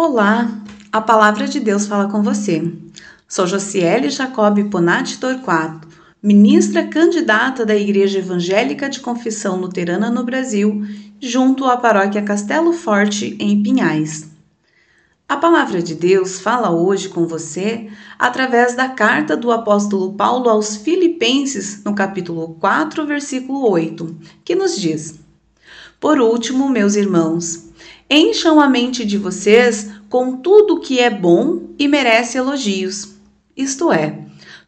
Olá, a palavra de Deus fala com você. Sou Josiele Jacob Ponati Torquato, ministra candidata da Igreja Evangélica de Confissão Luterana no Brasil, junto à paróquia Castelo Forte, em Pinhais. A palavra de Deus fala hoje com você através da carta do apóstolo Paulo aos Filipenses, no capítulo 4, versículo 8, que nos diz: Por último, meus irmãos, Encham a mente de vocês com tudo que é bom e merece elogios, isto é,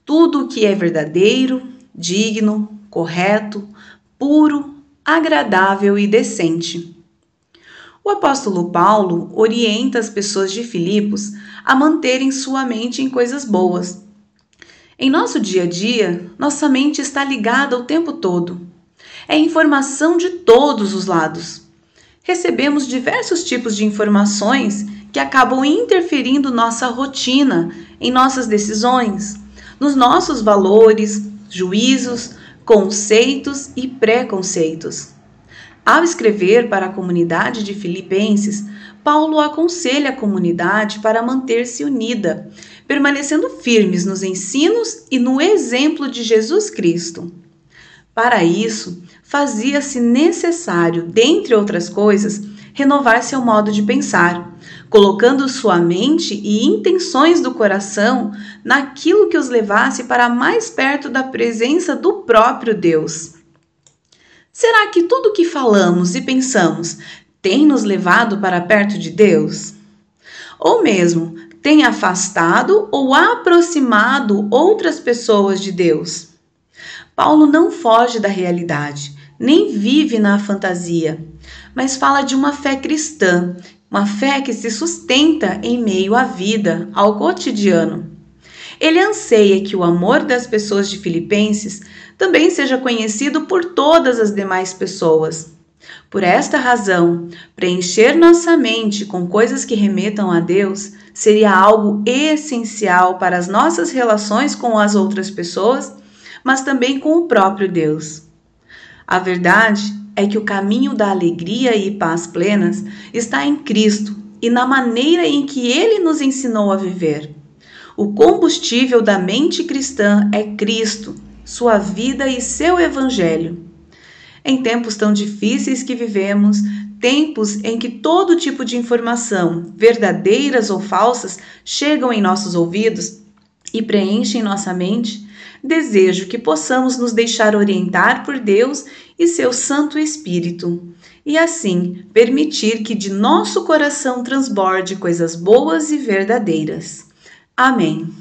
tudo que é verdadeiro, digno, correto, puro, agradável e decente. O apóstolo Paulo orienta as pessoas de Filipos a manterem sua mente em coisas boas. Em nosso dia a dia, nossa mente está ligada o tempo todo. É informação de todos os lados recebemos diversos tipos de informações que acabam interferindo nossa rotina, em nossas decisões, nos nossos valores, juízos, conceitos e preconceitos. Ao escrever para a comunidade de Filipenses, Paulo aconselha a comunidade para manter-se unida, permanecendo firmes nos ensinos e no exemplo de Jesus Cristo. Para isso, fazia-se necessário, dentre outras coisas, renovar seu modo de pensar, colocando sua mente e intenções do coração naquilo que os levasse para mais perto da presença do próprio Deus. Será que tudo o que falamos e pensamos tem nos levado para perto de Deus? Ou mesmo tem afastado ou aproximado outras pessoas de Deus? Paulo não foge da realidade, nem vive na fantasia, mas fala de uma fé cristã, uma fé que se sustenta em meio à vida, ao cotidiano. Ele anseia que o amor das pessoas de Filipenses também seja conhecido por todas as demais pessoas. Por esta razão, preencher nossa mente com coisas que remetam a Deus seria algo essencial para as nossas relações com as outras pessoas mas também com o próprio Deus. A verdade é que o caminho da alegria e paz plenas está em Cristo e na maneira em que ele nos ensinou a viver. O combustível da mente cristã é Cristo, sua vida e seu evangelho. Em tempos tão difíceis que vivemos, tempos em que todo tipo de informação, verdadeiras ou falsas, chegam em nossos ouvidos e preenchem nossa mente, desejo que possamos nos deixar orientar por Deus e seu Santo Espírito, e assim permitir que de nosso coração transborde coisas boas e verdadeiras. Amém.